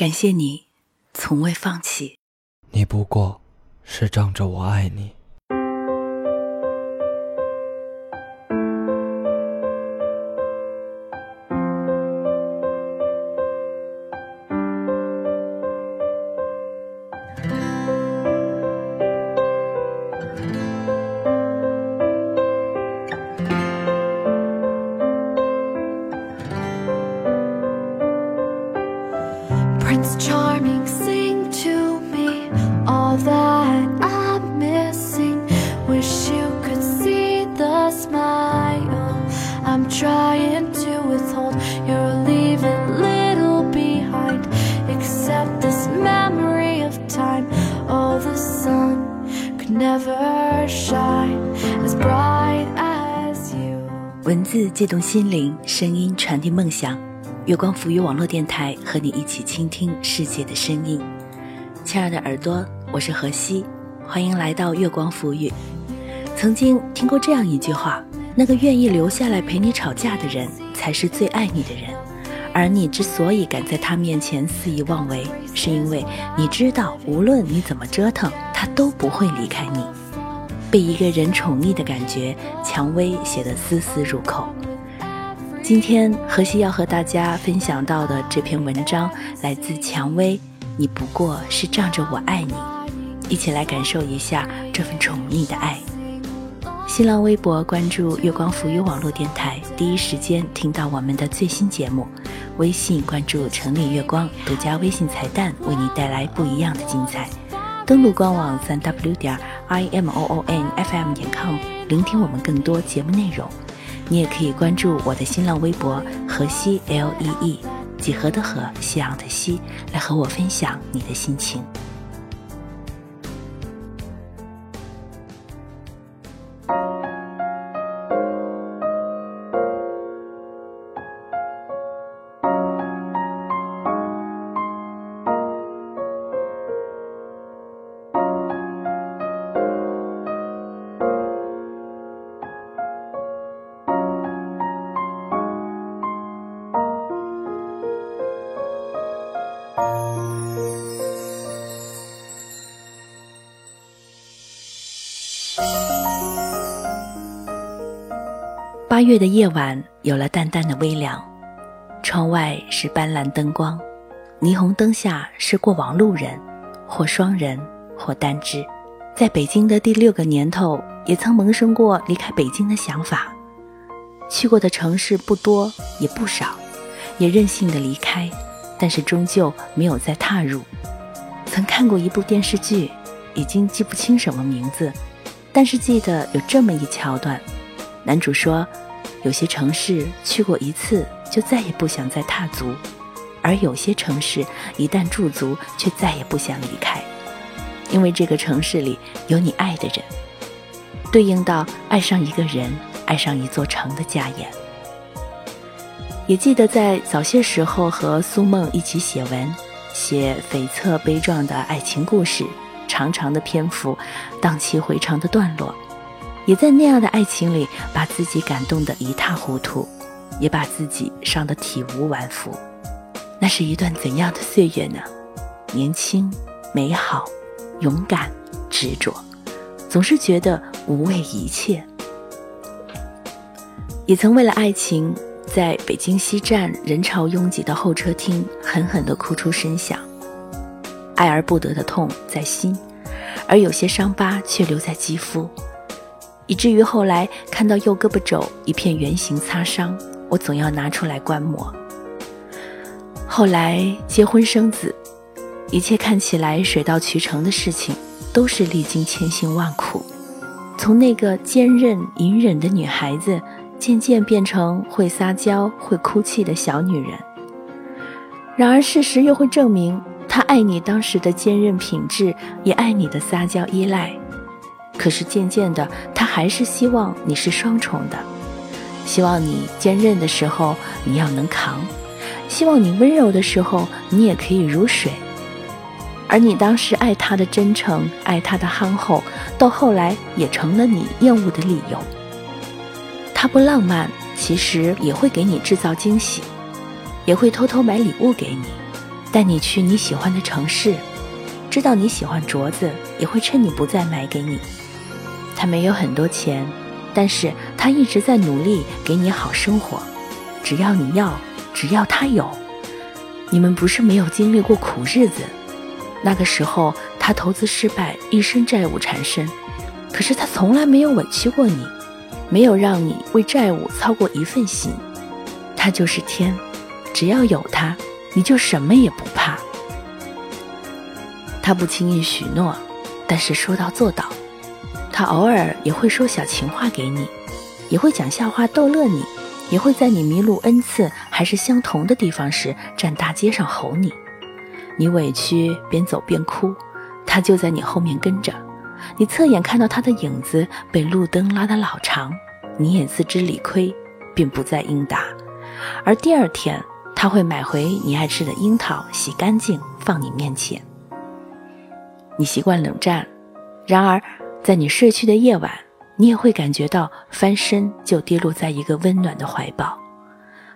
感谢你，从未放弃。你不过是仗着我爱你。Prince Charming, sing to me all that I'm missing. Wish you could see the smile I'm trying to withhold. You're leaving little behind, except this memory of time. Oh, the sun could never shine as bright as you. 文字悸动心灵，声音传递梦想。 月光浮语网络电台和你一起倾听世界的声音。亲爱的耳朵，我是何西，欢迎来到月光浮语。曾经听过这样一句话：那个愿意留下来陪你吵架的人，才是最爱你的人。而你之所以敢在他面前肆意妄为，是因为你知道，无论你怎么折腾，他都不会离开你。被一个人宠溺的感觉，蔷薇写得丝丝入扣。今天荷西要和大家分享到的这篇文章来自蔷薇，你不过是仗着我爱你，一起来感受一下这份宠溺的爱。新浪微博关注月光浮语网络电台，第一时间听到我们的最新节目；微信关注城里月光，独家微信彩蛋为你带来不一样的精彩。登录官网三 w 点 i m o o n f m 点 com，聆听我们更多节目内容。你也可以关注我的新浪微博河西 L E E 几何的河，夕阳的西，来和我分享你的心情。八月的夜晚有了淡淡的微凉，窗外是斑斓灯光，霓虹灯下是过往路人，或双人，或单只。在北京的第六个年头，也曾萌生过离开北京的想法。去过的城市不多也不少，也任性的离开，但是终究没有再踏入。曾看过一部电视剧，已经记不清什么名字，但是记得有这么一桥段。男主说：“有些城市去过一次，就再也不想再踏足；而有些城市一旦驻足，却再也不想离开，因为这个城市里有你爱的人。”对应到爱上一个人、爱上一座城的家言。也记得在早些时候和苏梦一起写文，写悱恻悲壮的爱情故事，长长的篇幅，荡气回肠的段落。也在那样的爱情里，把自己感动得一塌糊涂，也把自己伤得体无完肤。那是一段怎样的岁月呢？年轻、美好、勇敢、执着，总是觉得无畏一切。也曾为了爱情，在北京西站人潮拥挤的候车厅，狠狠地哭出声响。爱而不得的痛在心，而有些伤疤却留在肌肤。以至于后来看到右胳膊肘一片圆形擦伤，我总要拿出来观摩。后来结婚生子，一切看起来水到渠成的事情，都是历经千辛万苦。从那个坚韧隐忍的女孩子，渐渐变成会撒娇、会哭泣的小女人。然而事实又会证明，她爱你当时的坚韧品质，也爱你的撒娇依赖。可是渐渐的，他还是希望你是双重的，希望你坚韧的时候你要能扛，希望你温柔的时候你也可以如水。而你当时爱他的真诚，爱他的憨厚，到后来也成了你厌恶的理由。他不浪漫，其实也会给你制造惊喜，也会偷偷买礼物给你，带你去你喜欢的城市，知道你喜欢镯子，也会趁你不在买给你。他没有很多钱，但是他一直在努力给你好生活。只要你要，只要他有。你们不是没有经历过苦日子，那个时候他投资失败，一身债务缠身，可是他从来没有委屈过你，没有让你为债务操过一份心。他就是天，只要有他，你就什么也不怕。他不轻易许诺，但是说到做到。他偶尔也会说小情话给你，也会讲笑话逗乐你。也会在你迷路 n 次还是相同的地方时，站大街上吼你。你委屈，边走边哭，他就在你后面跟着。你侧眼看到他的影子被路灯拉得老长，你也自知理亏，并不再应答。而第二天，他会买回你爱吃的樱桃，洗干净放你面前。你习惯冷战，然而在你睡去的夜晚。你也会感觉到翻身就跌落在一个温暖的怀抱。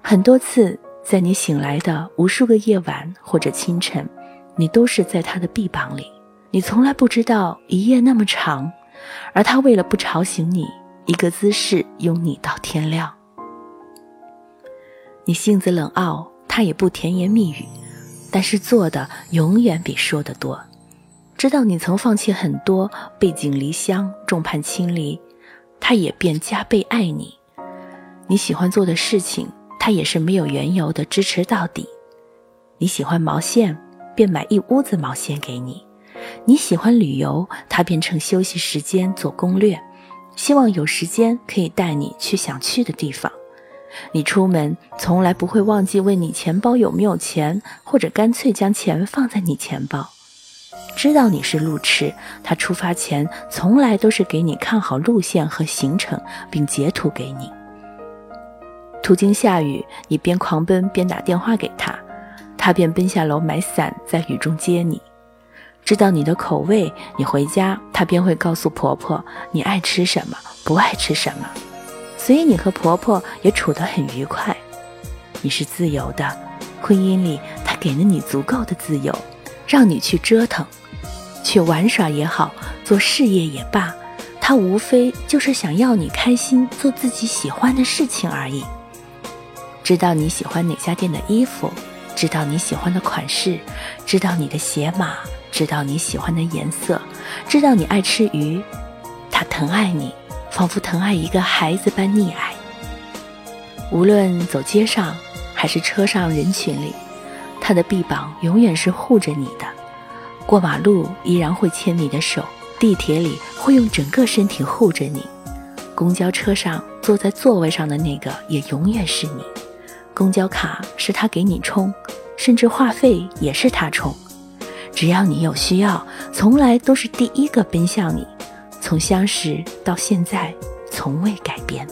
很多次，在你醒来的无数个夜晚或者清晨，你都是在他的臂膀里。你从来不知道一夜那么长，而他为了不吵醒你，一个姿势拥你到天亮。你性子冷傲，他也不甜言蜜语，但是做的永远比说的多。知道你曾放弃很多，背井离乡，众叛亲离。他也便加倍爱你，你喜欢做的事情，他也是没有缘由的支持到底。你喜欢毛线，便买一屋子毛线给你；你喜欢旅游，他便趁休息时间做攻略，希望有时间可以带你去想去的地方。你出门从来不会忘记问你钱包有没有钱，或者干脆将钱放在你钱包。知道你是路痴，他出发前从来都是给你看好路线和行程，并截图给你。途经下雨，你边狂奔边打电话给他，他便奔下楼买伞，在雨中接你。知道你的口味，你回家他便会告诉婆婆你爱吃什么，不爱吃什么，所以你和婆婆也处得很愉快。你是自由的，婚姻里他给了你足够的自由。让你去折腾，去玩耍也好，做事业也罢，他无非就是想要你开心，做自己喜欢的事情而已。知道你喜欢哪家店的衣服，知道你喜欢的款式，知道你的鞋码，知道你喜欢的颜色，知道你爱吃鱼，他疼爱你，仿佛疼爱一个孩子般溺爱。无论走街上，还是车上人群里。他的臂膀永远是护着你的，过马路依然会牵你的手，地铁里会用整个身体护着你，公交车上坐在座位上的那个也永远是你，公交卡是他给你充，甚至话费也是他充，只要你有需要，从来都是第一个奔向你，从相识到现在从未改变。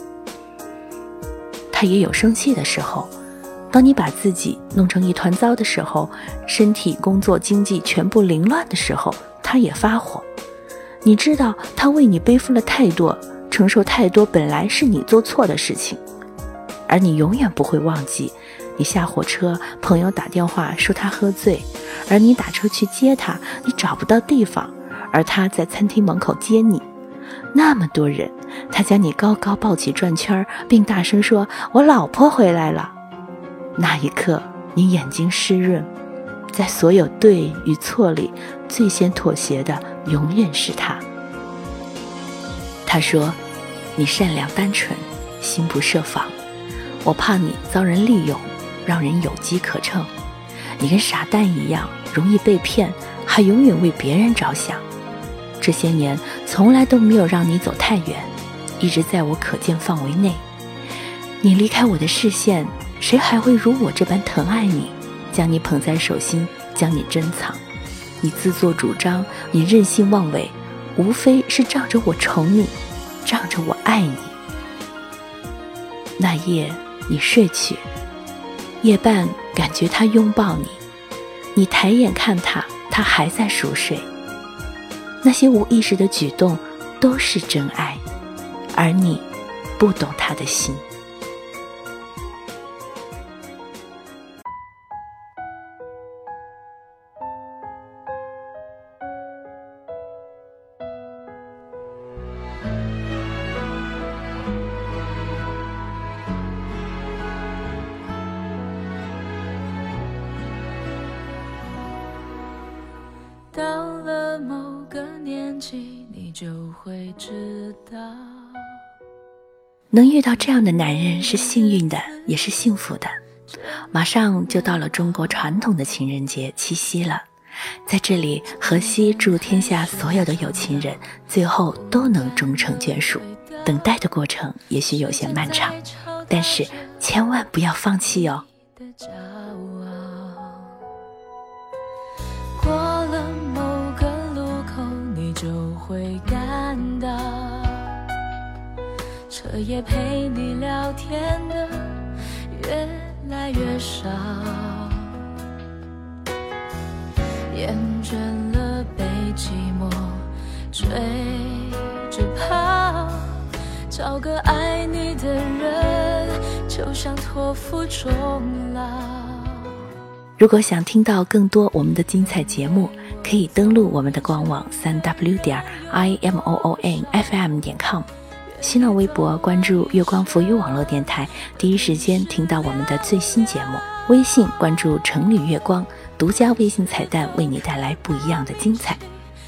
他也有生气的时候。当你把自己弄成一团糟的时候，身体、工作、经济全部凌乱的时候，他也发火。你知道他为你背负了太多，承受太多本来是你做错的事情，而你永远不会忘记，你下火车，朋友打电话说他喝醉，而你打车去接他，你找不到地方，而他在餐厅门口接你，那么多人，他将你高高抱起转圈，并大声说：“我老婆回来了。”那一刻，你眼睛湿润，在所有对与错里，最先妥协的永远是他。他说：“你善良单纯，心不设防，我怕你遭人利用，让人有机可乘。你跟傻蛋一样，容易被骗，还永远为别人着想。这些年从来都没有让你走太远，一直在我可见范围内。你离开我的视线。”谁还会如我这般疼爱你，将你捧在手心，将你珍藏？你自作主张，你任性妄为，无非是仗着我宠你，仗着我爱你。那夜你睡去，夜半感觉他拥抱你，你抬眼看他，他还在熟睡。那些无意识的举动都是真爱，而你不懂他的心。到了某个年纪，你就会知道。能遇到这样的男人是幸运的，也是幸福的。马上就到了中国传统的情人节七夕了，在这里，荷西祝天下所有的有情人最后都能终成眷属。等待的过程也许有些漫长，但是千万不要放弃哦。彻夜陪你聊天的越来越少，厌倦了被寂寞追着跑，找个爱你的人，就像托付终老。如果想听到更多我们的精彩节目，可以登录我们的官网三 w 点 i m o o n f m 点 com，新浪微博关注月光浮语网络电台，第一时间听到我们的最新节目。微信关注城里月光，独家微信彩蛋为你带来不一样的精彩。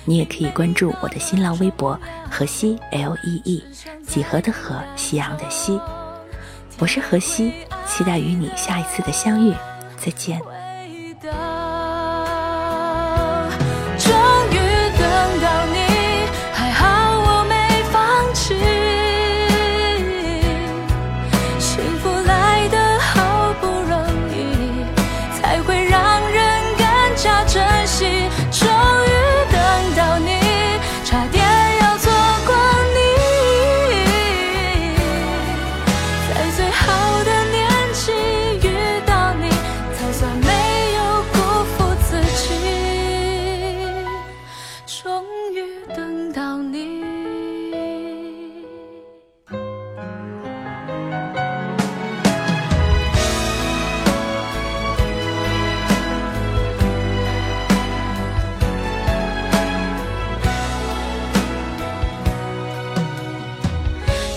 你也可以关注我的新浪微博荷西 L E E，几何的荷，夕阳的西。我是荷西，期待与你下一次的相遇，再见。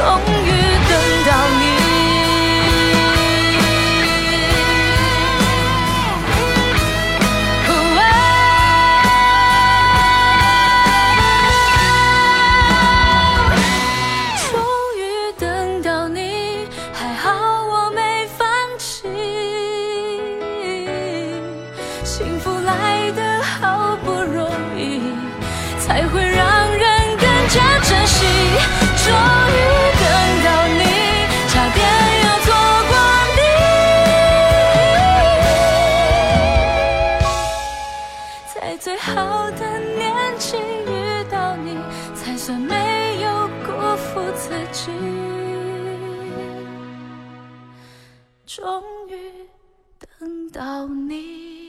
终于等到你。终于等到你，还好我没放弃。幸福来得好不容易，才会让人更加珍惜。终于等到你。